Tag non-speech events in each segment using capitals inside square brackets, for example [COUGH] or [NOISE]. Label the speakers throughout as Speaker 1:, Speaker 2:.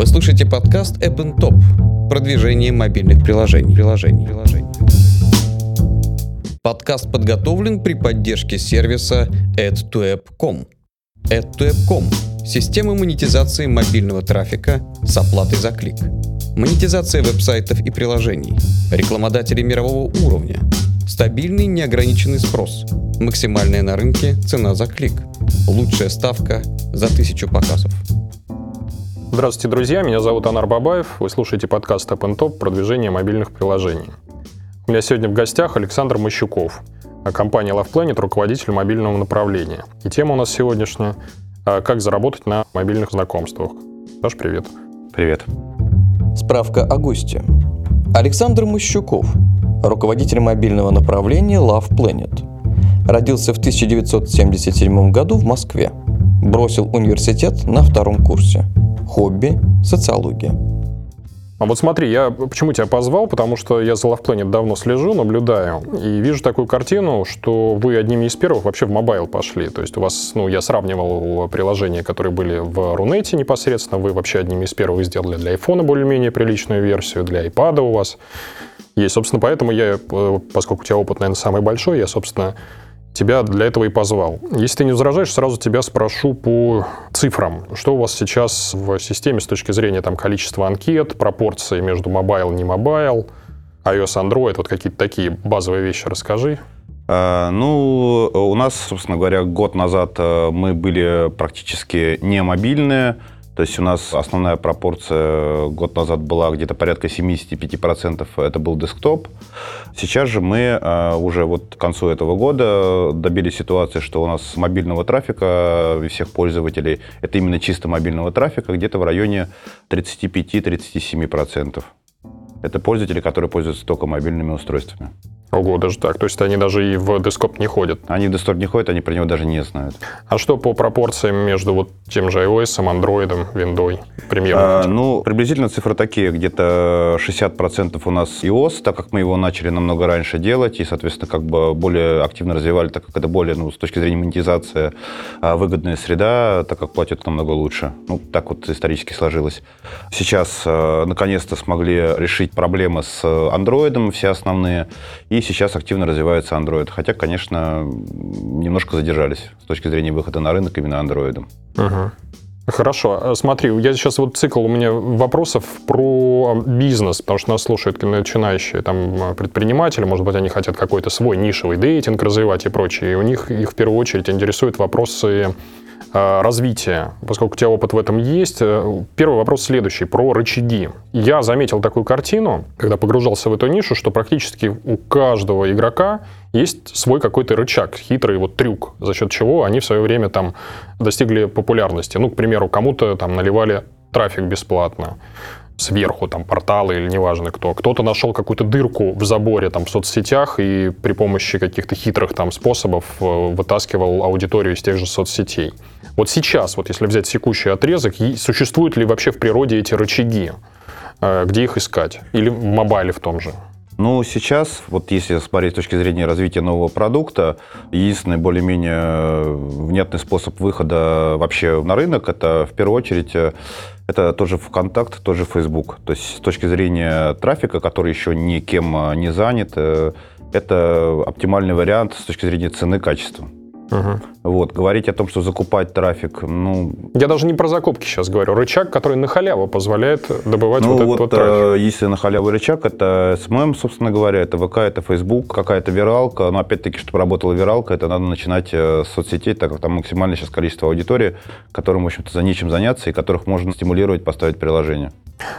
Speaker 1: Вы слушаете подкаст App Top. Продвижение мобильных приложений. приложений. приложений. Подкаст подготовлен при поддержке сервиса AdToApp.com. AdToApp.com – система монетизации мобильного трафика с оплатой за клик. Монетизация веб-сайтов и приложений. Рекламодатели мирового уровня. Стабильный неограниченный спрос. Максимальная на рынке цена за клик. Лучшая ставка за тысячу показов.
Speaker 2: Здравствуйте, друзья. Меня зовут Анар Бабаев. Вы слушаете подкаст Up Top «Продвижение мобильных приложений». У меня сегодня в гостях Александр Мощуков, компания Love Planet, руководитель мобильного направления. И тема у нас сегодняшняя – как заработать на мобильных знакомствах. Саш, привет.
Speaker 3: Привет.
Speaker 4: Справка о госте. Александр Мощуков, руководитель мобильного направления Love Planet. Родился в 1977 году в Москве. Бросил университет на втором курсе. Хобби – социология.
Speaker 2: А вот смотри, я почему тебя позвал, потому что я за Love Planet давно слежу, наблюдаю, и вижу такую картину, что вы одними из первых вообще в mobile пошли. То есть у вас, ну, я сравнивал приложения, которые были в Рунете непосредственно, вы вообще одними из первых сделали для iPhone более-менее приличную версию, для iPad у вас есть. Собственно, поэтому я, э, поскольку у тебя опыт, наверное, самый большой, я, собственно, тебя для этого и позвал. Если ты не возражаешь, сразу тебя спрошу по цифрам. Что у вас сейчас в системе с точки зрения там, количества анкет, пропорции между mobile, не mobile, iOS, Android, вот какие-то такие базовые вещи расскажи.
Speaker 3: А, ну, у нас, собственно говоря, год назад э, мы были практически не мобильные. То есть у нас основная пропорция год назад была где-то порядка 75%, это был десктоп. Сейчас же мы а, уже вот к концу этого года добились ситуации, что у нас мобильного трафика всех пользователей, это именно чисто мобильного трафика, где-то в районе 35-37%. Это пользователи, которые пользуются только мобильными устройствами.
Speaker 2: Ого, даже так. То есть они даже и в десктоп не ходят.
Speaker 3: Они в десктоп не ходят, они про него даже не знают.
Speaker 2: А что по пропорциям между вот тем же iOS, Android, Windows, примерно?
Speaker 3: А, ну, приблизительно цифры такие. Где-то 60% у нас iOS, так как мы его начали намного раньше делать, и, соответственно, как бы более активно развивали, так как это более, ну, с точки зрения монетизации, а, выгодная среда, так как платят намного лучше. Ну, так вот исторически сложилось. Сейчас, а, наконец-то, смогли решить проблемы с Android, все основные, и сейчас активно развивается Android. Хотя, конечно, немножко задержались с точки зрения выхода на рынок именно Android.
Speaker 2: Угу. Хорошо, а, смотри, я сейчас вот цикл у меня вопросов про бизнес, потому что нас слушают начинающие там предприниматели, может быть, они хотят какой-то свой нишевый дейтинг развивать и прочее, и у них их в первую очередь интересуют вопросы Э, развития, поскольку у тебя опыт в этом есть. Э, первый вопрос следующий, про рычаги. Я заметил такую картину, когда погружался в эту нишу, что практически у каждого игрока есть свой какой-то рычаг, хитрый вот трюк, за счет чего они в свое время там достигли популярности. Ну, к примеру, кому-то там наливали трафик бесплатно сверху, там, порталы или неважно кто. Кто-то нашел какую-то дырку в заборе там в соцсетях и при помощи каких-то хитрых там способов э, вытаскивал аудиторию из тех же соцсетей. Вот сейчас, вот если взять секущий отрезок, существуют ли вообще в природе эти рычаги? Э, где их искать? Или в мобайле в том же?
Speaker 3: Ну, сейчас, вот если смотреть с точки зрения развития нового продукта, единственный более-менее э, внятный способ выхода вообще на рынок, это в первую очередь э, это тоже ВКонтакт, тоже Facebook. То есть с точки зрения трафика, который еще никем не занят, это оптимальный вариант с точки зрения цены качества. Угу. Вот, говорить о том, что закупать трафик, ну...
Speaker 2: Я даже не про закупки сейчас говорю. Рычаг, который на халяву позволяет добывать ну, вот, вот этот вот трафик.
Speaker 3: Э, если на халяву рычаг, это SMM, собственно говоря, это ВК, это Facebook, какая-то виралка. Но опять-таки, чтобы работала виралка, это надо начинать э, с соцсетей, так как там максимальное сейчас количество аудитории, которым, в общем-то, за нечем заняться и которых можно стимулировать, поставить приложение.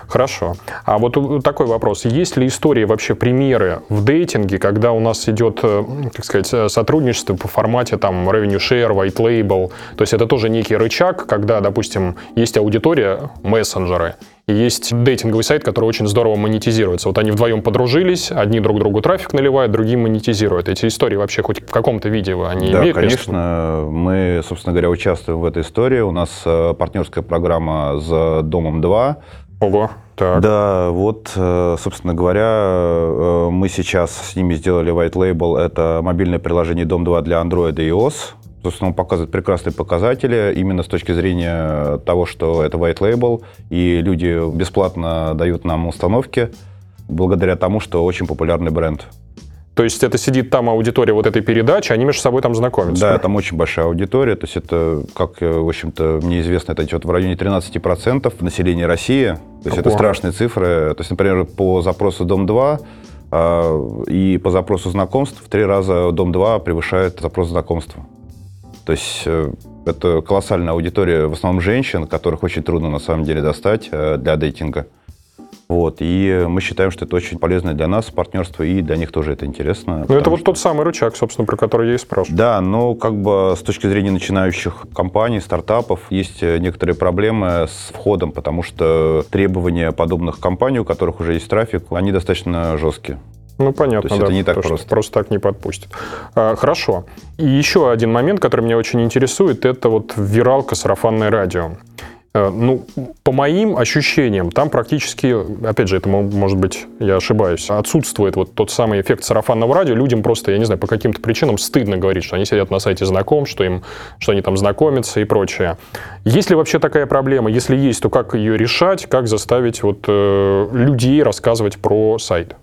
Speaker 2: Хорошо. А вот такой вопрос. Есть ли истории, вообще примеры в дейтинге, когда у нас идет, э, как сказать, э, сотрудничество по формате там revenue share, white label? То есть это тоже некий рычаг, когда, допустим, есть аудитория, мессенджеры, и есть дейтинговый сайт, который очень здорово монетизируется. Вот они вдвоем подружились, одни друг другу трафик наливают, другие монетизируют. Эти истории вообще хоть в каком-то виде они
Speaker 3: да,
Speaker 2: имеют
Speaker 3: конечно. Место? Мы, собственно говоря, участвуем в этой истории. У нас э, партнерская программа с Домом 2.
Speaker 2: Ого.
Speaker 3: Так. Да, вот, э, собственно говоря, э, мы сейчас с ними сделали white label. Это мобильное приложение Дом 2 для Android и iOS. Собственно, он показывает прекрасные показатели именно с точки зрения того, что это white label, и люди бесплатно дают нам установки благодаря тому, что очень популярный бренд.
Speaker 2: То есть это сидит там аудитория вот этой передачи, они между собой там знакомятся?
Speaker 3: Да, там очень большая аудитория. То есть это, как, в общем-то, мне известно, это идет в районе 13% населения России. То есть Ого. это страшные цифры. То есть, например, по запросу Дом-2 а, и по запросу знакомств в три раза Дом-2 превышает запрос знакомства. То есть э, это колоссальная аудитория, в основном женщин, которых очень трудно на самом деле достать э, для дейтинга. Вот, и мы считаем, что это очень полезно для нас, партнерство, и для них тоже это интересно.
Speaker 2: Ну, это вот тот самый рычаг, собственно, про который я и спрашиваю.
Speaker 3: Да, но как бы с точки зрения начинающих компаний, стартапов, есть э, некоторые проблемы с входом, потому что требования подобных компаний, у которых уже есть трафик, они достаточно жесткие.
Speaker 2: Ну, понятно,
Speaker 3: То есть
Speaker 2: да.
Speaker 3: это не так просто.
Speaker 2: Просто так не подпустят. А, хорошо. И еще один момент, который меня очень интересует, это вот виралка сарафанное радио. А, ну, по моим ощущениям, там практически, опять же, это может быть, я ошибаюсь, отсутствует вот тот самый эффект сарафанного радио. Людям просто, я не знаю, по каким-то причинам стыдно говорить, что они сидят на сайте знаком, что, им, что они там знакомятся и прочее. Есть ли вообще такая проблема? Если есть, то как ее решать? Как заставить вот, э, людей рассказывать про сайт?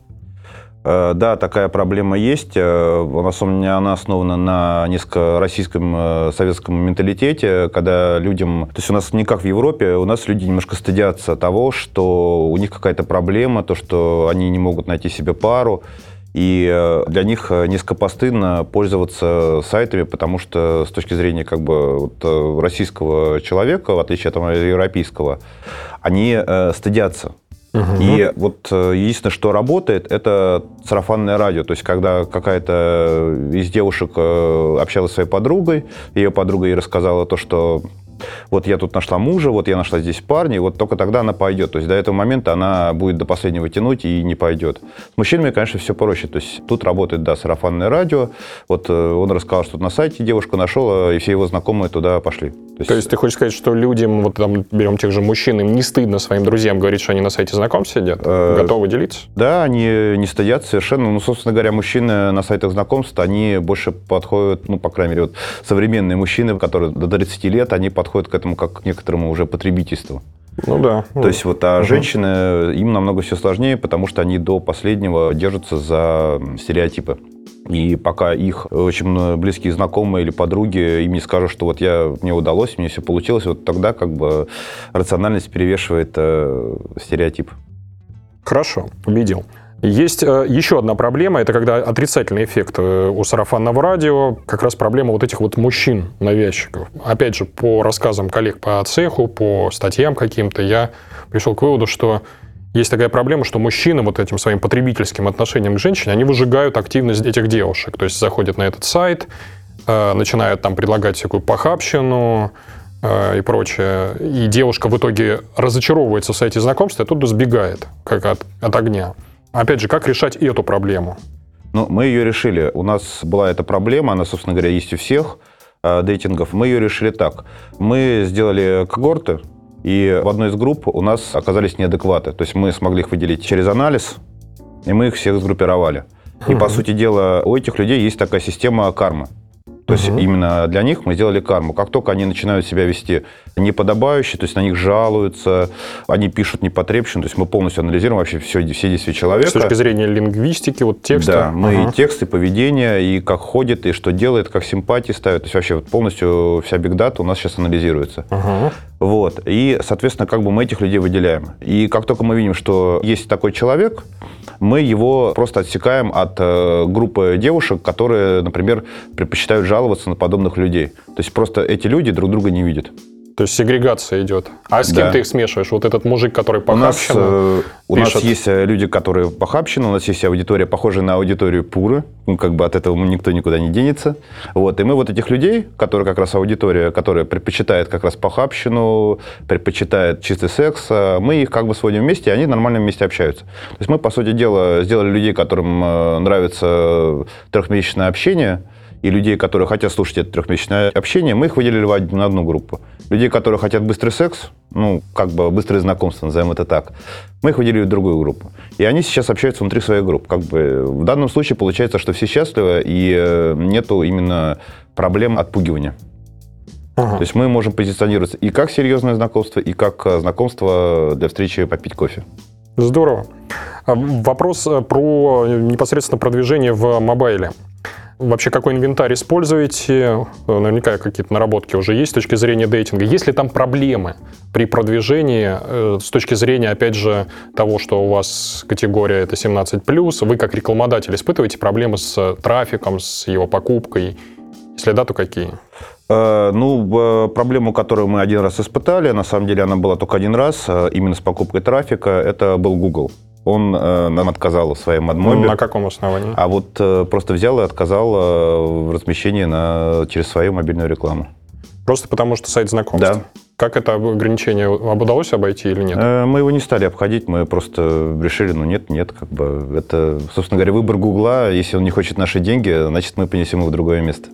Speaker 3: Э, да, такая проблема есть. Э, она, она основана на несколько российском э, советском менталитете, когда людям... То есть у нас не как в Европе, у нас люди немножко стыдятся того, что у них какая-то проблема, то, что они не могут найти себе пару. И для них несколько постыдно пользоваться сайтами, потому что с точки зрения как бы вот российского человека, в отличие от европейского, они стыдятся. Угу. И вот э, единственное, что работает, это сарафанное радио. То есть, когда какая-то из девушек э, общалась с своей подругой, ее подруга ей рассказала то, что вот я тут нашла мужа, вот я нашла здесь парня, и вот только тогда она пойдет. То есть до этого момента она будет до последнего тянуть и не пойдет. С мужчинами, конечно, все проще. То есть тут работает, да, сарафанное радио. Вот э, он рассказал, что на сайте девушку нашел, и все его знакомые туда пошли.
Speaker 2: То есть, То есть ты хочешь сказать, что людям, вот там берем тех же мужчин, им не стыдно своим друзьям говорить, что они на сайте знакомств сидят? Э, Готовы делиться?
Speaker 3: Да, они не стыдят совершенно. Ну, собственно говоря, мужчины на сайтах знакомств, они больше подходят, ну, по крайней мере, вот современные мужчины, которые до 30 лет, они подходят к этому как к некоторому уже потребительству.
Speaker 2: Ну да.
Speaker 3: То есть вот, а угу. женщины, им намного все сложнее, потому что они до последнего держатся за стереотипы. И пока их очень близкие знакомые или подруги им не скажут, что вот я, мне удалось, мне все получилось, вот тогда как бы рациональность перевешивает э, стереотип.
Speaker 2: Хорошо, убедил. Есть э, еще одна проблема, это когда отрицательный эффект э, у сарафанного радио, как раз проблема вот этих вот мужчин-навязчиков. Опять же, по рассказам коллег по цеху, по статьям каким-то, я пришел к выводу, что есть такая проблема, что мужчины вот этим своим потребительским отношением к женщине, они выжигают активность этих девушек. То есть заходят на этот сайт, э, начинают там предлагать всякую похабщину, и прочее. И девушка в итоге разочаровывается в сайте знакомства и оттуда сбегает, как от, от огня. Опять же, как решать эту проблему?
Speaker 3: Ну, мы ее решили. У нас была эта проблема, она, собственно говоря, есть у всех э, дейтингов. Мы ее решили так. Мы сделали когорты, и в одной из групп у нас оказались неадекваты. То есть мы смогли их выделить через анализ, и мы их всех сгруппировали. И, по сути дела, у этих людей есть такая система кармы. То есть угу. именно для них мы сделали карму. Как только они начинают себя вести неподобающе, то есть на них жалуются, они пишут непотребщину, то есть мы полностью анализируем вообще все, все действия человека.
Speaker 2: С точки зрения лингвистики, вот текста.
Speaker 3: Да, мы угу. и тексты, поведение, и как ходит, и что делает, как симпатии ставит. То есть вообще вот полностью вся бигдата у нас сейчас анализируется. Угу. Вот. И, соответственно, как бы мы этих людей выделяем. И как только мы видим, что есть такой человек, мы его просто отсекаем от э, группы девушек, которые, например, предпочитают жаловаться на подобных людей. То есть просто эти люди друг друга не видят.
Speaker 2: То есть сегрегация идет. А с кем да. ты их смешиваешь? Вот этот мужик, который
Speaker 3: похабщина У нас, э, у нас есть э, люди, которые похабщина, у нас есть аудитория, похожая на аудиторию Пуры. Ну, как бы от этого никто никуда не денется. Вот. И мы вот этих людей, которые как раз аудитория, которая предпочитает как раз похабщину, предпочитает чистый секс, э, мы их как бы сводим вместе, и они нормально вместе общаются. То есть мы, по сути дела, сделали людей, которым нравится трехмесячное общение, и людей, которые хотят слушать это трехмесячное общение, мы их выделили в одну группу. Людей, которые хотят быстрый секс, ну, как бы быстрые знакомства, назовем это так. Мы их выделили в другую группу. И они сейчас общаются внутри своей группы. Как бы в данном случае получается, что все счастливы, и э, нету именно проблем отпугивания. Ага. То есть мы можем позиционироваться и как серьезное знакомство, и как э, знакомство для встречи попить кофе.
Speaker 2: Здорово. А вопрос э, про непосредственно продвижение в мобайле. Вообще, какой инвентарь используете? Наверняка какие-то наработки уже есть с точки зрения дейтинга. Есть ли там проблемы при продвижении э, с точки зрения, опять же, того, что у вас категория это 17+, вы как рекламодатель испытываете проблемы с трафиком, с его покупкой? Если да, то какие?
Speaker 3: Э, ну, проблему, которую мы один раз испытали, на самом деле она была только один раз, э, именно с покупкой трафика, это был Google он э, нам отказал в своем адмобе.
Speaker 2: На каком основании?
Speaker 3: А вот э, просто взял и отказал э, в размещении на, через свою мобильную рекламу.
Speaker 2: Просто потому, что сайт знакомств?
Speaker 3: Да.
Speaker 2: Как это ограничение удалось обойти или нет?
Speaker 3: Э, мы его не стали обходить, мы просто решили, ну нет, нет, как бы это, собственно говоря, выбор Гугла. Если он не хочет наши деньги, значит, мы понесем его в другое место.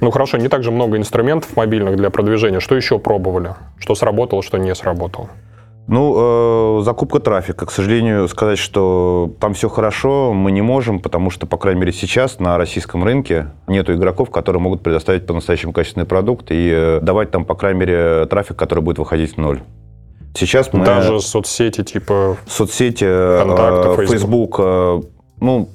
Speaker 2: Ну хорошо, не так же много инструментов мобильных для продвижения. Что еще пробовали? Что сработало, что не сработало?
Speaker 3: Ну, э, закупка трафика. К сожалению, сказать, что там все хорошо, мы не можем, потому что, по крайней мере, сейчас на российском рынке нету игроков, которые могут предоставить по-настоящему качественный продукт и э, давать там, по крайней мере, трафик, который будет выходить в ноль. Сейчас мы...
Speaker 2: Даже соцсети типа...
Speaker 3: Соцсети, э,
Speaker 2: Facebook.
Speaker 3: Э, ну,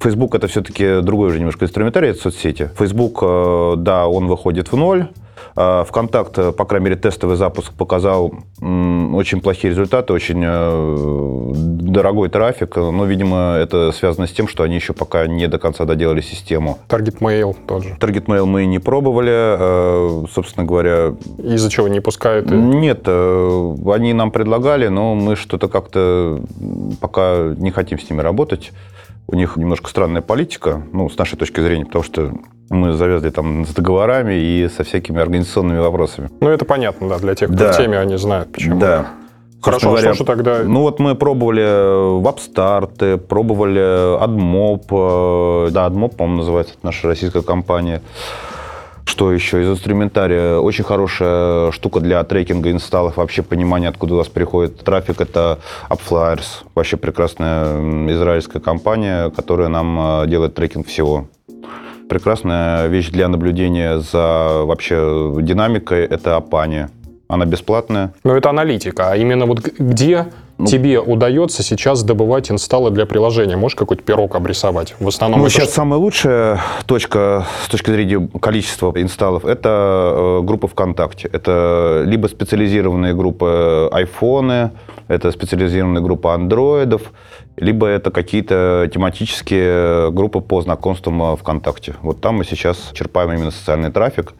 Speaker 3: Facebook это все-таки другой уже немножко инструментарий, это соцсети. Facebook, э, да, он выходит в ноль, ВКонтакт, по крайней мере, тестовый запуск показал очень плохие результаты, очень э, дорогой трафик. Но, видимо, это связано с тем, что они еще пока не до конца доделали систему.
Speaker 2: Target Mail тоже.
Speaker 3: Target Mail мы не пробовали, э, собственно говоря.
Speaker 2: Из-за чего не пускают?
Speaker 3: Нет, э, они нам предлагали, но мы что-то как-то пока не хотим с ними работать. У них немножко странная политика, ну, с нашей точки зрения, потому что мы завязли там с договорами и со всякими организационными вопросами.
Speaker 2: Ну, это понятно, да, для тех, кто да. в теме, они знают, почему.
Speaker 3: Да.
Speaker 2: Хорошо, говоря, что же тогда?
Speaker 3: Ну вот мы пробовали WebStart, пробовали AdMob, да, AdMob, по-моему, называется, это наша российская компания. Что еще из инструментария? Очень хорошая штука для трекинга инсталлов, вообще понимание, откуда у вас приходит трафик, это AppFlyers. Вообще прекрасная израильская компания, которая нам э, делает трекинг всего. Прекрасная вещь для наблюдения за вообще динамикой – это Апани. Она бесплатная.
Speaker 2: Но это аналитика. А именно вот где ну, тебе удается сейчас добывать инсталлы для приложения? Можешь какой-то пирог обрисовать? В основном
Speaker 3: ну, сейчас что? самая лучшая точка с точки зрения количества инсталлов – это э, группа ВКонтакте. Это либо специализированные группы айфоны, это специализированная группа андроидов, либо это какие-то тематические группы по знакомствам ВКонтакте. Вот там мы сейчас черпаем именно социальный трафик.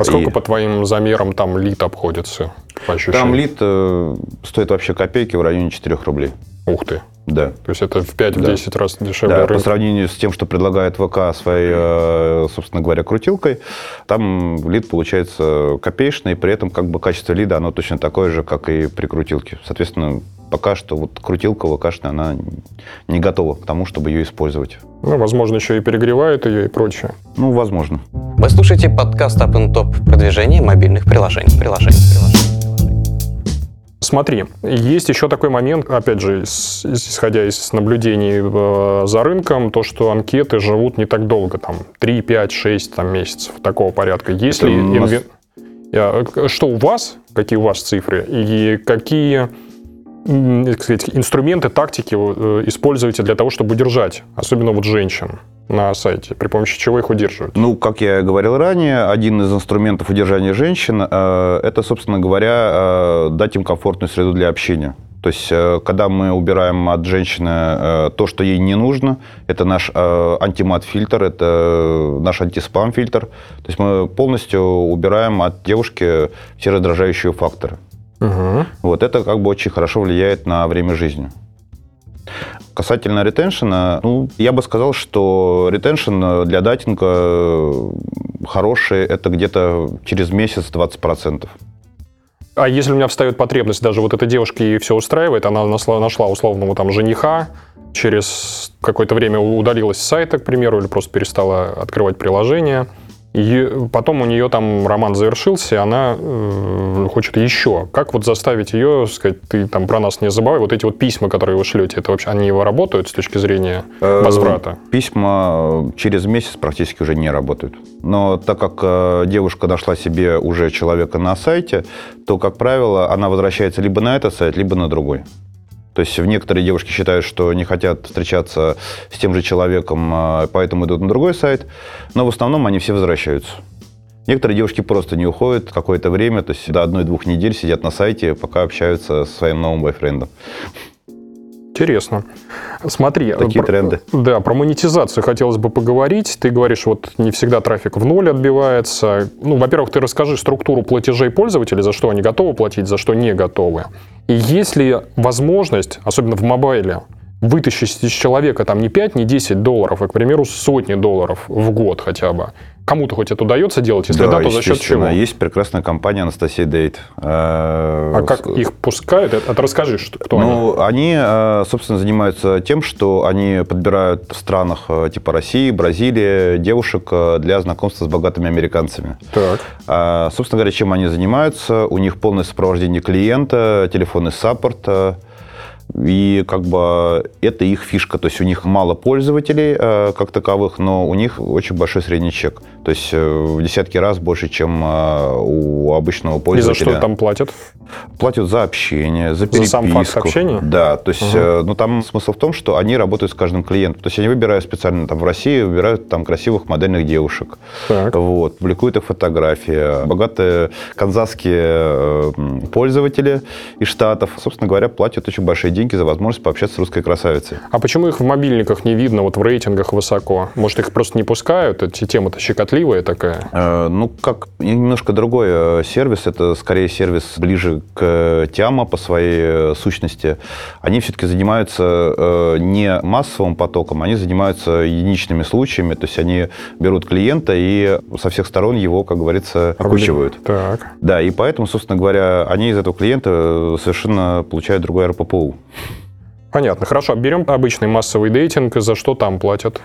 Speaker 2: А сколько и... по твоим замерам там лид обходится?
Speaker 3: По там лид э, стоит вообще копейки в районе 4 рублей.
Speaker 2: Ух ты.
Speaker 3: Да.
Speaker 2: То есть это в 5-10 да. раз дешевле
Speaker 3: да, рынка. по сравнению с тем, что предлагает ВК своей, э, собственно говоря, крутилкой, там лид получается копеечный, при этом как бы качество лида, оно точно такое же, как и при крутилке. Соответственно, пока что вот крутилка ВКшная, она не готова к тому, чтобы ее использовать.
Speaker 2: Ну, возможно, еще и перегревает ее и прочее.
Speaker 3: Ну, возможно.
Speaker 1: Вы слушаете подкаст Up and Top продвижение мобильных приложений. приложений, приложений.
Speaker 2: Смотри, есть еще такой момент, опять же, исходя из наблюдений э, за рынком, то, что анкеты живут не так долго, там 3, 5, 6 там, месяцев такого порядка. Есть ли инвен... Э, что у вас, какие у вас цифры, и какие так сказать, инструменты, тактики э, используете для того, чтобы удержать, особенно вот женщин на сайте, при помощи чего их удерживают?
Speaker 3: Ну, как я говорил ранее, один из инструментов удержания женщин э, это, собственно говоря, э, дать им комфортную среду для общения. То есть, когда мы убираем от женщины то, что ей не нужно, это наш антимат-фильтр, это наш антиспам-фильтр. То есть мы полностью убираем от девушки все раздражающие факторы. Угу. Вот это как бы очень хорошо влияет на время жизни. Касательно ретеншена, ну, я бы сказал, что ретеншн для датинга хороший, это где-то через месяц 20%.
Speaker 2: А если у меня встает потребность, даже вот этой девушке все устраивает, она нашла, нашла условного там жениха, через какое-то время удалилась с сайта, к примеру, или просто перестала открывать приложение, И потом у нее там роман завершился, и она э, хочет еще. Как вот заставить ее сказать, ты там про нас не забывай, вот эти вот письма, которые вы шлете, это вообще они его работают с точки зрения
Speaker 3: Э,
Speaker 2: возврата?
Speaker 3: Письма через месяц практически уже не работают. Но так как э, девушка нашла себе уже человека на сайте, то, как правило, она возвращается либо на этот сайт, либо на другой. То есть некоторые девушки считают, что не хотят встречаться с тем же человеком, э, поэтому идут на другой сайт, но в основном они все возвращаются. Некоторые девушки просто не уходят какое-то время, то есть до одной-двух недель сидят на сайте, пока общаются со своим новым бойфрендом.
Speaker 2: Интересно. Смотри.
Speaker 3: Такие
Speaker 2: про-
Speaker 3: тренды.
Speaker 2: Да, про монетизацию хотелось бы поговорить. Ты говоришь, вот не всегда трафик в ноль отбивается. Ну, во-первых, ты расскажи структуру платежей пользователей, за что они готовы платить, за что не готовы. И есть ли возможность, особенно в мобайле, вытащить из человека там не 5, не 10 долларов, а, к примеру, сотни долларов в год хотя бы. Кому-то хоть это удается делать? Если да, то за счет чего?
Speaker 3: Есть прекрасная компания Анастасия Дейт. А
Speaker 2: А как их пускают? Это, расскажи, что, кто они.
Speaker 3: Ну, они, э, собственно, занимаются тем, что они подбирают в странах э, типа России, Бразилии девушек э, для знакомства с богатыми американцами.
Speaker 2: Так.
Speaker 3: А, Собственно говоря, чем они занимаются? У них полное сопровождение клиента, телефонный саппорт. И как бы это их фишка. То есть у них мало пользователей э, как таковых, но у них очень большой средний чек. То есть э, в десятки раз больше, чем э, у обычного
Speaker 2: И за
Speaker 3: пользователя.
Speaker 2: что там платят?
Speaker 3: Платят за общение, за
Speaker 2: За
Speaker 3: переписку.
Speaker 2: сам факт общения?
Speaker 3: Да, то есть, э, ну там смысл в том, что они работают с каждым клиентом. То есть они выбирают специально там в России, выбирают там красивых модельных девушек.
Speaker 2: Так.
Speaker 3: Вот, публикуют их фотографии. Богатые канзасские пользователи из Штатов, собственно говоря, платят очень большие деньги за возможность пообщаться с русской красавицей.
Speaker 2: А почему их в мобильниках не видно, вот в рейтингах высоко? Может, их просто не пускают? Эти тема-то щекотливая такая.
Speaker 3: Э, Ну, как немножко другой э, сервис, это скорее сервис ближе к Тяма по своей э, сущности. Они все-таки занимаются э, не массовым потоком, они занимаются единичными случаями, то есть они берут клиента и со всех сторон его, как говорится, окучивают.
Speaker 2: Так.
Speaker 3: Да, и поэтому, собственно говоря, они из этого клиента э, совершенно получают другой РППУ.
Speaker 2: Понятно. Хорошо. Берем обычный массовый дейтинг. За что там платят?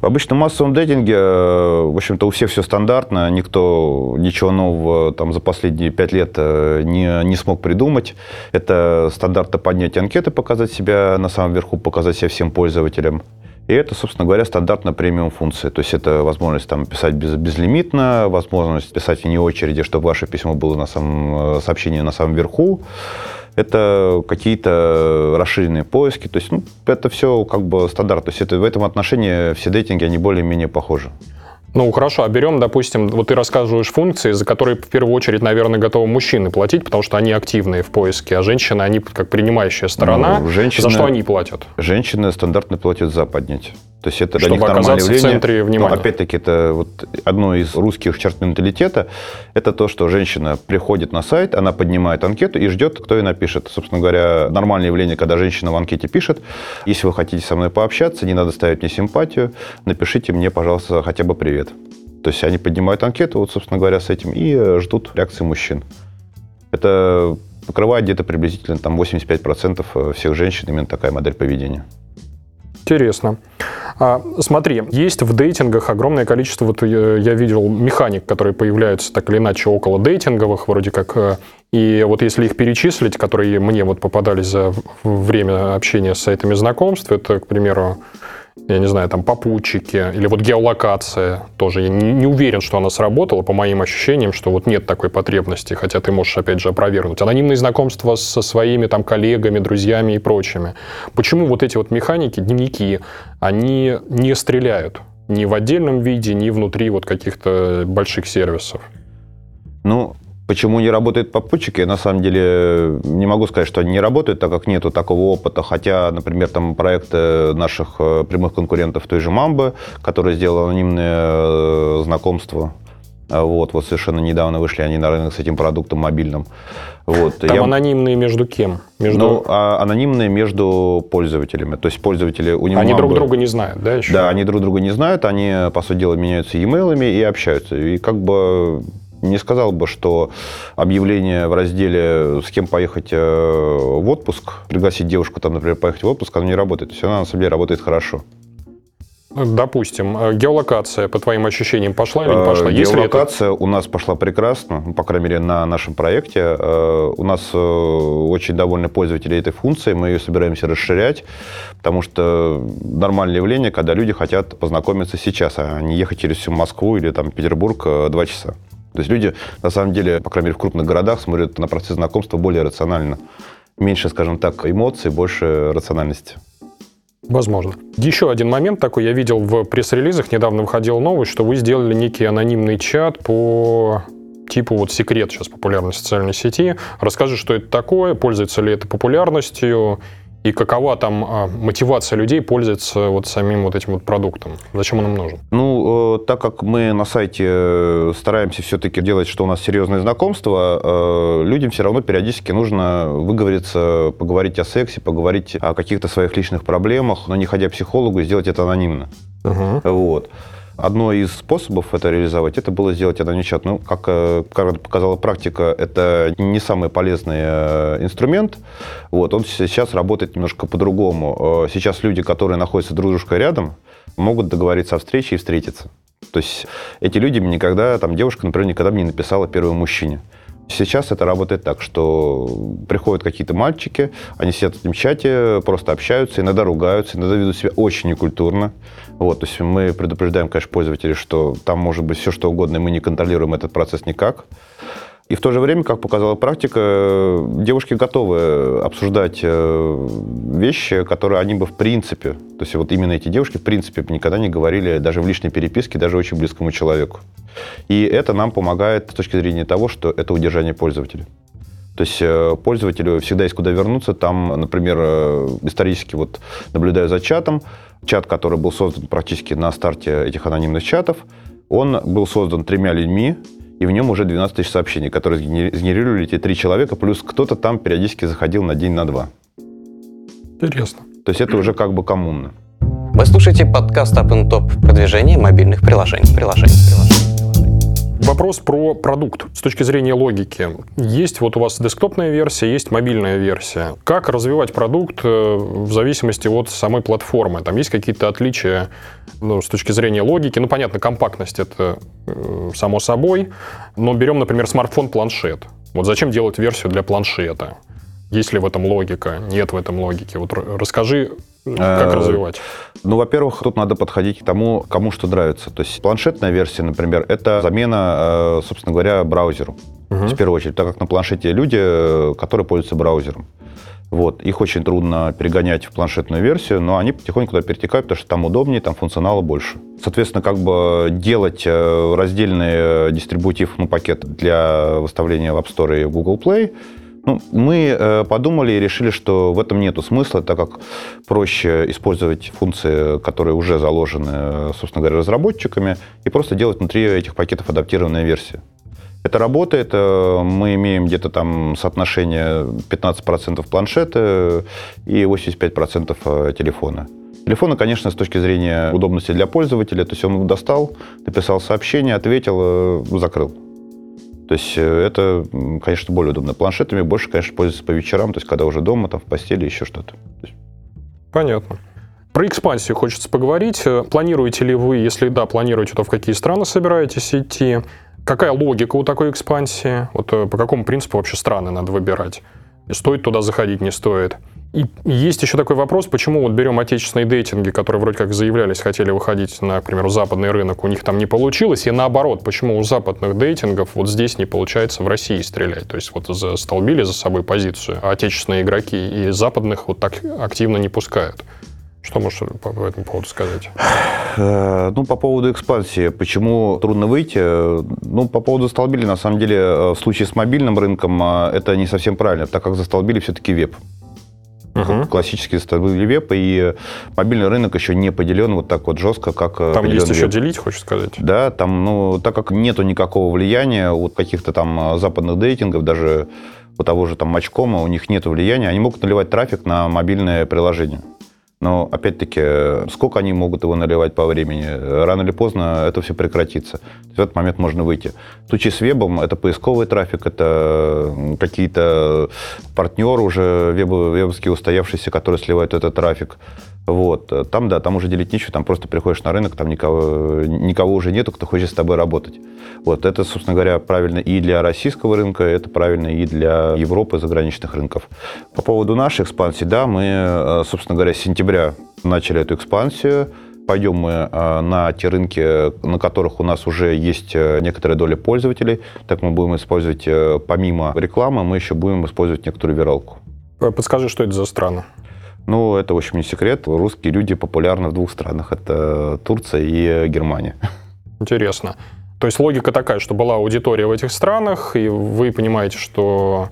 Speaker 3: В обычном массовом дейтинге, э, в общем-то, у всех все стандартно, никто ничего нового там за последние пять лет э, не, не смог придумать. Это стандарты поднять анкеты, показать себя на самом верху, показать себя всем пользователям. И это, собственно говоря, стандартная премиум функция. То есть это возможность там, писать без, безлимитно, возможность писать вне очереди, чтобы ваше письмо было на самом, э, сообщение на самом верху. Это какие-то расширенные поиски. То есть ну, это все как бы стандарт. То есть это, в этом отношении все дейтинги, они более-менее похожи.
Speaker 2: Ну, хорошо. А берем, допустим, вот ты рассказываешь функции, за которые в первую очередь, наверное, готовы мужчины платить, потому что они активные в поиске, а женщины, они как принимающая сторона.
Speaker 3: Ну, женщины-
Speaker 2: За что они платят?
Speaker 3: Женщины стандартно платят за поднятие. То есть это для
Speaker 2: Чтобы
Speaker 3: них нормальное
Speaker 2: оказаться в
Speaker 3: явление.
Speaker 2: центре
Speaker 3: Но
Speaker 2: внимания.
Speaker 3: опять-таки это вот одно из русских черт менталитета. Это то, что женщина приходит на сайт, она поднимает анкету и ждет, кто ей напишет. Собственно говоря, нормальное явление, когда женщина в анкете пишет, если вы хотите со мной пообщаться, не надо ставить мне симпатию, напишите мне, пожалуйста, хотя бы привет. То есть они поднимают анкету, вот, собственно говоря, с этим и э, ждут реакции мужчин. Это покрывает где-то приблизительно там 85% всех женщин именно такая модель поведения.
Speaker 2: Интересно. А, смотри, есть в дейтингах огромное количество, вот я, я видел механик, которые появляются так или иначе около дейтинговых, вроде как, э, и вот если их перечислить, которые мне вот попадались за время общения с сайтами знакомств, это, к примеру, я не знаю, там попутчики или вот геолокация тоже. Я не, не уверен, что она сработала, по моим ощущениям, что вот нет такой потребности, хотя ты можешь, опять же, опровергнуть. Анонимные знакомства со своими там коллегами, друзьями и прочими. Почему вот эти вот механики, дневники, они не стреляют? Ни в отдельном виде, ни внутри вот каких-то больших сервисов.
Speaker 3: Ну, почему не работают попутчики, на самом деле не могу сказать, что они не работают, так как нету такого опыта. Хотя, например, там проекты наших э, прямых конкурентов той же Мамбы, которая сделала анонимные э, знакомства. А Вот, вот совершенно недавно вышли они на рынок с этим продуктом мобильным. Вот.
Speaker 2: Там
Speaker 3: Я-
Speaker 2: анонимные между кем? Между...
Speaker 3: Ну, а анонимные между пользователями. То есть пользователи у него
Speaker 2: они друг
Speaker 3: Мамбы-
Speaker 2: друга не знают, да, еще?
Speaker 3: Да, они друг друга не знают, они, по сути дела, меняются e-mail'ами и общаются. И как бы не сказал бы, что объявление в разделе «С кем поехать э, в отпуск», пригласить девушку, там, например, поехать в отпуск, оно не работает. То есть она, на самом деле, работает хорошо.
Speaker 2: Допустим, э, геолокация, по твоим ощущениям, пошла или не пошла?
Speaker 3: Есть геолокация это... у нас пошла прекрасно, ну, по крайней мере, на нашем проекте. У нас очень довольны пользователи этой функции, мы ее собираемся расширять, потому что нормальное явление, когда люди хотят познакомиться сейчас, а не ехать через всю Москву или там Петербург два часа. То есть люди, на самом деле, по крайней мере, в крупных городах смотрят на процесс знакомства более рационально. Меньше, скажем так, эмоций, больше рациональности.
Speaker 2: Возможно. Еще один момент такой. Я видел в пресс-релизах, недавно выходила новость, что вы сделали некий анонимный чат по типу вот секрет сейчас популярной социальной сети. Расскажи, что это такое, пользуется ли это популярностью, и какова там а, мотивация людей пользоваться вот самим вот этим вот продуктом? Зачем он им нужен?
Speaker 3: Ну, э, так как мы на сайте э, стараемся все-таки делать, что у нас серьезное знакомство, э, людям все равно периодически нужно выговориться, поговорить о сексе, поговорить о каких-то своих личных проблемах, но не ходя к психологу, сделать это анонимно. Угу. Вот. Одно из способов это реализовать, это было сделать чат. Ну, как, э, как показала практика, это не самый полезный э, инструмент. Вот, он сейчас работает немножко по-другому. Э, сейчас люди, которые находятся дружкой рядом, могут договориться о встрече и встретиться. То есть эти люди никогда, там девушка, например, никогда бы не написала первому мужчине. Сейчас это работает так, что приходят какие-то мальчики, они сидят в этом чате, просто общаются, иногда ругаются, иногда ведут себя очень некультурно. Вот, то есть мы предупреждаем, конечно, пользователей, что там может быть все что угодно, и мы не контролируем этот процесс никак. И в то же время, как показала практика, девушки готовы обсуждать э, вещи, которые они бы в принципе, то есть вот именно эти девушки в принципе никогда не говорили даже в личной переписке, даже очень близкому человеку. И это нам помогает с точки зрения того, что это удержание пользователя. То есть э, пользователю всегда есть куда вернуться. Там, например, э, исторически вот наблюдаю за чатом. Чат, который был создан практически на старте этих анонимных чатов, он был создан тремя людьми, и в нем уже 12 тысяч сообщений, которые сгенерировали эти три человека, плюс кто-то там периодически заходил на день, на два.
Speaker 2: Интересно.
Speaker 3: То есть это уже как бы коммунно.
Speaker 1: Вы слушаете подкаст Up Top продвижение мобильных приложений. приложений, приложений.
Speaker 2: Вопрос про продукт с точки зрения логики. Есть вот у вас десктопная версия, есть мобильная версия. Как развивать продукт э, в зависимости от самой платформы? Там есть какие-то отличия ну, с точки зрения логики? Ну, понятно, компактность это э, само собой, но берем, например, смартфон-планшет. Вот зачем делать версию для планшета? Есть ли в этом логика? Нет в этом логики? Вот расскажи как э, развивать?
Speaker 3: Ну, во-первых, тут надо подходить к тому, кому что нравится. То есть планшетная версия, например, это замена, э, собственно говоря, браузеру. Угу. В первую очередь, так как на планшете люди, э, которые пользуются браузером. Вот. Их очень трудно перегонять в планшетную версию, но они потихоньку туда перетекают, потому что там удобнее, там функционала больше. Соответственно, как бы делать раздельный дистрибутив, ну, пакет для выставления в App Store и в Google Play – ну, мы э, подумали и решили, что в этом нет смысла, так как проще использовать функции, которые уже заложены, собственно говоря, разработчиками, и просто делать внутри этих пакетов адаптированные версии. Это работает. Э, мы имеем где-то там соотношение 15% планшета и 85% э, телефона. Телефона, конечно, с точки зрения удобности для пользователя, то есть он достал, написал сообщение, ответил, закрыл. То есть э, это, конечно, более удобно. Планшетами больше, конечно, пользуются по вечерам, то есть когда уже дома, там, в постели, еще что-то.
Speaker 2: Понятно. Про экспансию хочется поговорить. Планируете ли вы, если да, планируете, то в какие страны собираетесь идти? Какая логика у такой экспансии? Вот э, по какому принципу вообще страны надо выбирать? Стоит туда заходить, не стоит? И есть еще такой вопрос, почему вот берем отечественные дейтинги, которые вроде как заявлялись, хотели выходить, на, к примеру, западный рынок, у них там не получилось, и наоборот, почему у западных дейтингов вот здесь не получается в России стрелять? То есть вот застолбили за собой позицию а отечественные игроки, и западных вот так активно не пускают. Что можешь по, по этому поводу сказать?
Speaker 3: Э, ну, по поводу экспансии. Почему трудно выйти? Ну, по поводу застолбили, на самом деле, э, в случае с мобильным рынком э, это не совсем правильно, так как застолбили все-таки веб. Угу. Классические стабильный веб, и мобильный рынок еще не поделен вот так вот жестко, как
Speaker 2: Там есть веб. еще делить, хочешь сказать?
Speaker 3: Да, там, ну, так как нету никакого влияния от каких-то там западных дейтингов, даже у того же там Матчкома, у них нет влияния, они могут наливать трафик на мобильное приложение. Но, опять-таки, сколько они могут его наливать по времени? Рано или поздно это все прекратится. В этот момент можно выйти. В случае с вебом это поисковый трафик, это какие-то партнеры уже веб, вебовские устоявшиеся, которые сливают этот трафик. Вот. Там, да, там уже делить нечего, там просто приходишь на рынок, там никого, никого уже нету, кто хочет с тобой работать. Вот. Это, собственно говоря, правильно и для российского рынка, это правильно и для Европы, заграничных рынков. По поводу нашей экспансии, да, мы, э, собственно говоря, с сентября начали эту экспансию. Пойдем мы э, на те рынки, на которых у нас уже есть э, некоторая доля пользователей. Так мы будем использовать, помимо рекламы, мы еще будем использовать некоторую виралку.
Speaker 2: Подскажи, что это за страны?
Speaker 3: Ну, это, в общем, не секрет. Русские люди популярны в двух странах. Это Турция и Германия.
Speaker 2: Интересно. То есть логика такая, что была аудитория в этих странах, и вы понимаете, что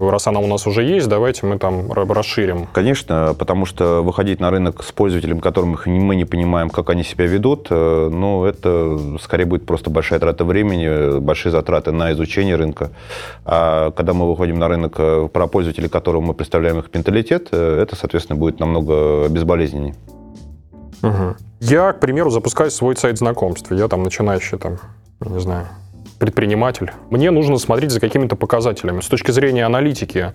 Speaker 2: раз она у нас уже есть, давайте мы там расширим.
Speaker 3: Конечно, потому что выходить на рынок с пользователем, которым мы не понимаем, как они себя ведут, э, ну, это скорее будет просто большая трата времени, большие затраты на изучение рынка. А когда мы выходим на рынок э, про пользователей, которым мы представляем их менталитет, э, это, соответственно, будет намного безболезненнее.
Speaker 2: Угу. Я, к примеру, запускаю свой сайт знакомств. Я там начинающий, там, не знаю, предприниматель, мне нужно смотреть за какими-то показателями. С точки зрения аналитики,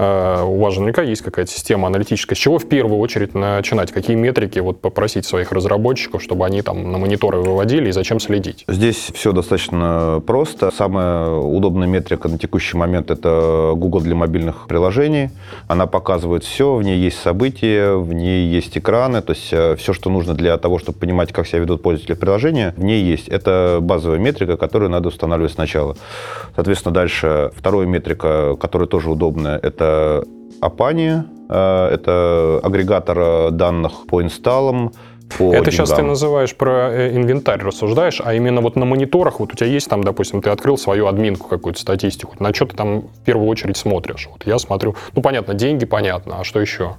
Speaker 2: у вас наверняка есть какая-то система аналитическая. С чего в первую очередь начинать? Какие метрики вот попросить своих разработчиков, чтобы они там на мониторы выводили и зачем следить?
Speaker 3: Здесь все достаточно просто. Самая удобная метрика на текущий момент – это Google для мобильных приложений. Она показывает все, в ней есть события, в ней есть экраны, то есть э, все, что нужно для того, чтобы понимать, как себя ведут пользователи приложения, в ней есть. Это базовая метрика, которую надо устанавливать сначала. Соответственно, дальше вторая метрика, которая тоже удобная, это Апани, э, это агрегатор данных по инсталлам,
Speaker 2: по Это деньгам. сейчас ты называешь про э, инвентарь рассуждаешь, а именно вот на мониторах, вот у тебя есть там, допустим, ты открыл свою админку, какую-то статистику, на что ты там в первую очередь смотришь? Вот я смотрю, ну понятно, деньги понятно, а что еще?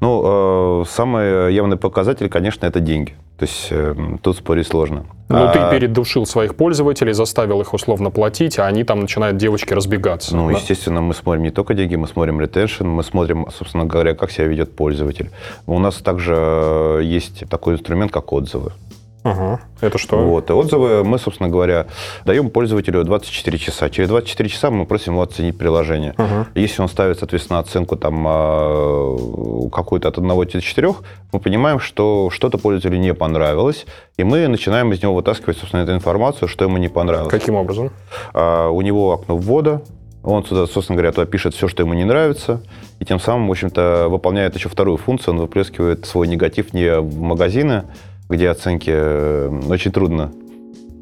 Speaker 3: Ну, э, самый явный показатель, конечно, это деньги. То есть э, тут спорить сложно.
Speaker 2: Ну, а... ты передушил своих пользователей, заставил их условно платить, а они там начинают, девочки, разбегаться.
Speaker 3: Ну, да? естественно, мы смотрим не только деньги, мы смотрим ретеншн, мы смотрим, собственно говоря, как себя ведет пользователь. У нас также э, есть такой инструмент, как отзывы.
Speaker 2: Ага. Это что?
Speaker 3: Вот. И отзывы мы, собственно говоря, даем пользователю 24 часа. Через 24 часа мы просим его оценить приложение. Ага. Если он ставит, соответственно, оценку там а, какую-то от 1 до 4, мы понимаем, что что-то пользователю не понравилось, и мы начинаем из него вытаскивать, собственно, эту информацию, что ему не понравилось.
Speaker 2: Каким образом?
Speaker 3: А, у него окно ввода, он сюда, собственно говоря, туда пишет все, что ему не нравится, и тем самым, в общем-то, выполняет еще вторую функцию, он выплескивает свой негатив не в магазины, где оценки э, очень трудно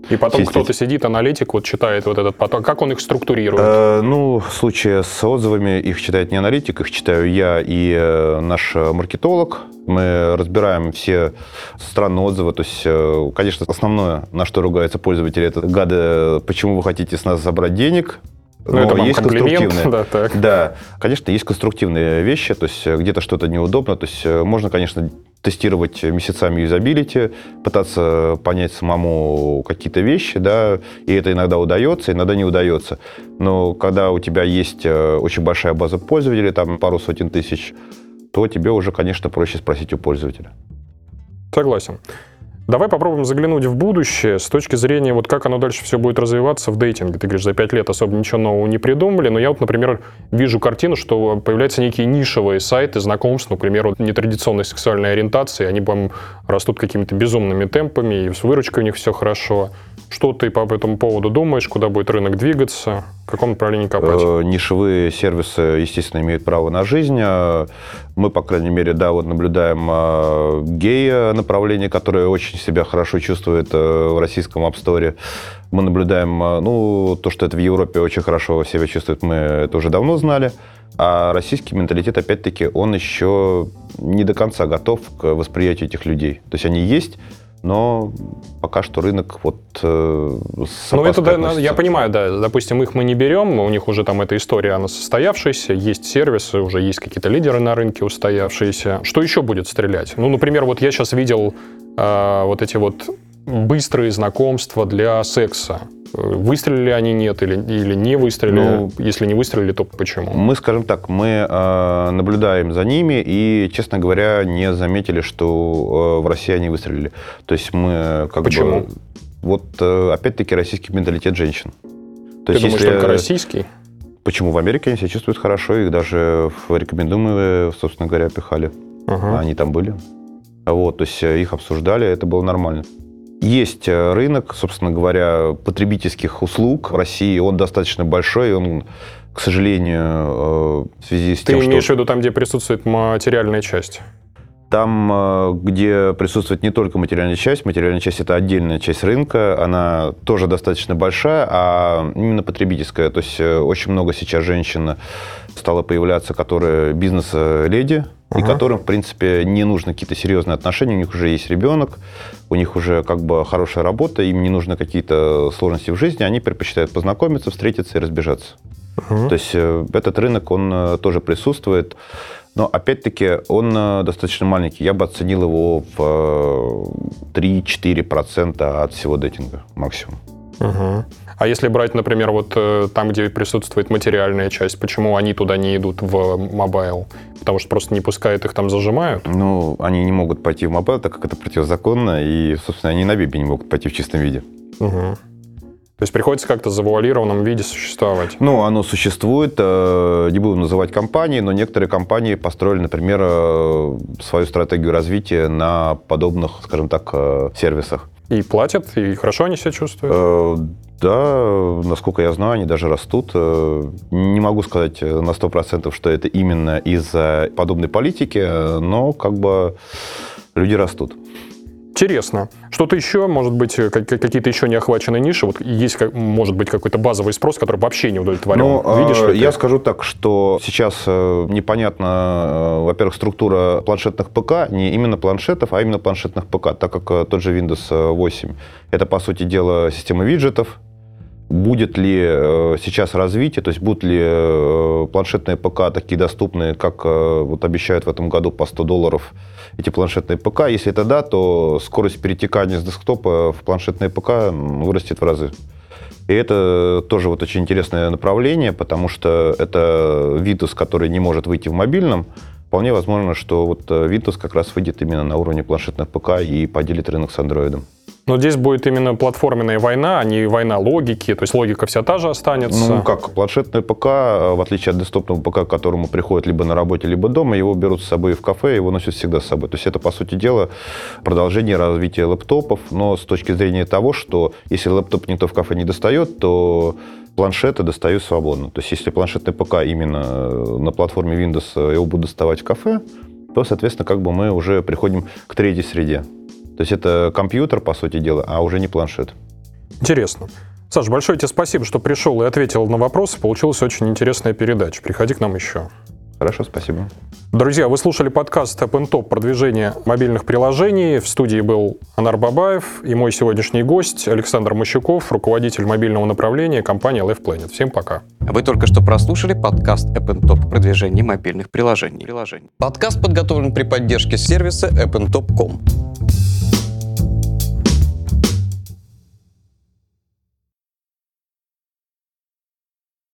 Speaker 2: и потом чистить. кто-то сидит, аналитик, вот читает вот этот поток. Как он их структурирует?
Speaker 3: Э, ну, в случае с отзывами их читает не аналитик, их читаю я и э, наш маркетолог. Мы разбираем все странные отзывы. То есть, э, конечно, основное, на что ругаются пользователи, это гады, почему вы хотите с нас забрать денег,
Speaker 2: ну, это есть конструктивные. [LAUGHS]
Speaker 3: Да, так. да, конечно, есть конструктивные вещи, то есть где-то что-то неудобно, то есть можно, конечно, тестировать месяцами юзабилити, пытаться понять самому какие-то вещи, да, и это иногда удается, иногда не удается. Но когда у тебя есть э, очень большая база пользователей, там пару сотен тысяч, то тебе уже, конечно, проще спросить у пользователя.
Speaker 2: Согласен. Давай попробуем заглянуть в будущее с точки зрения, вот как оно дальше все будет развиваться в дейтинге. Ты говоришь, за пять лет особо ничего нового не придумали, но я вот, например, вижу картину, что появляются некие нишевые сайты знакомств, например, вот нетрадиционной сексуальной ориентации, они, по растут какими-то безумными темпами, и с выручкой у них все хорошо. Что ты по этому поводу думаешь, куда будет рынок двигаться? В каком направлении копать? Э,
Speaker 3: нишевые сервисы, естественно, имеют право на жизнь. А мы, по крайней мере, да, вот наблюдаем а, гея направление, которое очень себя хорошо чувствует э, в российском App Store. Мы наблюдаем, ну, то, что это в Европе очень хорошо себя чувствует, мы это уже давно знали. А российский менталитет, опять-таки, он еще не до конца готов к восприятию этих людей. То есть они есть, но пока что рынок вот э,
Speaker 2: Ну, это да, я понимаю, да. Допустим, их мы не берем, у них уже там эта история, она состоявшаяся, есть сервисы, уже есть какие-то лидеры на рынке устоявшиеся. Что еще будет стрелять? Ну, например, вот я сейчас видел э, вот эти вот быстрые знакомства для секса. Выстрелили они, нет, или, или не выстрелили? Ну, Если не выстрелили, то почему?
Speaker 3: Мы, скажем так, мы э, наблюдаем за ними и, честно говоря, не заметили, что э, в России они выстрелили. То есть мы как
Speaker 2: почему?
Speaker 3: бы... Вот, э, опять-таки, российский менталитет женщин.
Speaker 2: То Ты есть, думаешь, если... только российский?
Speaker 3: Почему? В Америке они себя чувствуют хорошо, их даже в рекомендуемые, собственно говоря, пихали.
Speaker 2: Ага.
Speaker 3: Они там были. Вот, то есть э, их обсуждали, это было нормально. Есть э, рынок, собственно говоря, потребительских услуг в России. Он достаточно большой, он, к сожалению, э, в связи с
Speaker 2: Ты
Speaker 3: тем,
Speaker 2: имеешь в
Speaker 3: что
Speaker 2: виду там, где присутствует материальная часть?
Speaker 3: там, э, где присутствует не только материальная часть, материальная часть – это отдельная часть рынка, она тоже достаточно большая, а именно потребительская. То есть очень много сейчас женщин стало появляться, которые бизнес-леди, и
Speaker 2: Ага.
Speaker 3: которым, в принципе, не нужны какие-то серьезные отношения, у них уже есть ребенок, у них уже как бы хорошая работа, им не нужны какие-то сложности в жизни, они предпочитают познакомиться, встретиться и разбежаться.
Speaker 2: Мгм.
Speaker 3: То есть э, этот рынок, он э, тоже присутствует. Но опять-таки он э, достаточно маленький. Я бы оценил его в э, 3-4% от всего дейтинга максимум.
Speaker 2: Мгм. А если брать, например, вот э, там, где присутствует материальная часть, почему они туда не идут в mobile? Потому что просто не пускают их там зажимают?
Speaker 3: Ну, они не могут пойти в мобайл, так как это противозаконно, и, собственно, они на вебе не могут пойти в чистом виде.
Speaker 2: Мгм. То есть приходится как-то в завуалированном виде существовать.
Speaker 3: Ну, оно существует, э, не буду называть компании, но некоторые компании построили, например, э, свою стратегию развития на подобных, скажем так, сервисах.
Speaker 2: И платят, и хорошо они себя чувствуют.
Speaker 3: Э, Да, насколько я знаю, они даже растут. Э, Не могу сказать э, на 100%, что это именно из-за подобной политики, но как бы люди растут.
Speaker 2: Интересно. Что-то еще, может быть, э, как- какие-то еще не охваченные ниши? Вот есть, может быть, какой-то базовый спрос, который вообще не удовлетворен.
Speaker 3: Ну,
Speaker 2: Видишь
Speaker 3: э,
Speaker 2: ли ты?
Speaker 3: я скажу так, что сейчас э, непонятна, э, во-первых, структура планшетных ПК, не именно планшетов, а именно планшетных ПК, так как тот же Windows 8, это, по сути дела, система виджетов, Будет ли э, сейчас развитие, то есть будут ли э, планшетные ПК такие доступные, как э, вот обещают в этом году по 100 долларов эти планшетные ПК? Если это да, то скорость перетекания с десктопа в планшетные ПК вырастет в разы. И это тоже вот очень интересное направление, потому что это Windows, который не может выйти в мобильном. Вполне возможно, что вот э, Windows как раз выйдет именно на уровне планшетных ПК и поделит рынок с Android.
Speaker 2: Но здесь будет именно платформенная война, а не война логики. То есть логика вся та же останется.
Speaker 3: Ну, как планшетный ПК, э, в отличие от десктопного ПК, к которому приходят либо на работе, либо дома, его берут с собой в кафе, его носят всегда с собой. То есть это, по сути дела, продолжение развития лэптопов, но с точки зрения того, что если лэптоп никто в кафе не достает, то планшеты достают свободно. То есть если планшетный ПК именно э, на платформе Windows э, его будут доставать в кафе, то, соответственно, как бы мы уже приходим к третьей среде. То есть это компьютер, по сути дела, а уже не планшет.
Speaker 2: Интересно. Саш, большое тебе спасибо, что пришел и ответил на вопросы. Получилась очень интересная передача. Приходи к нам еще.
Speaker 3: Хорошо, спасибо.
Speaker 2: Друзья, вы слушали подкаст and Top продвижение мобильных приложений. В студии был Анар Бабаев и мой сегодняшний гость Александр Мощуков, руководитель мобильного направления компании Life Planet. Всем пока.
Speaker 1: Вы только что прослушали подкаст App Top продвижение мобильных приложений. Подкаст подготовлен при поддержке сервиса AppnTop.com.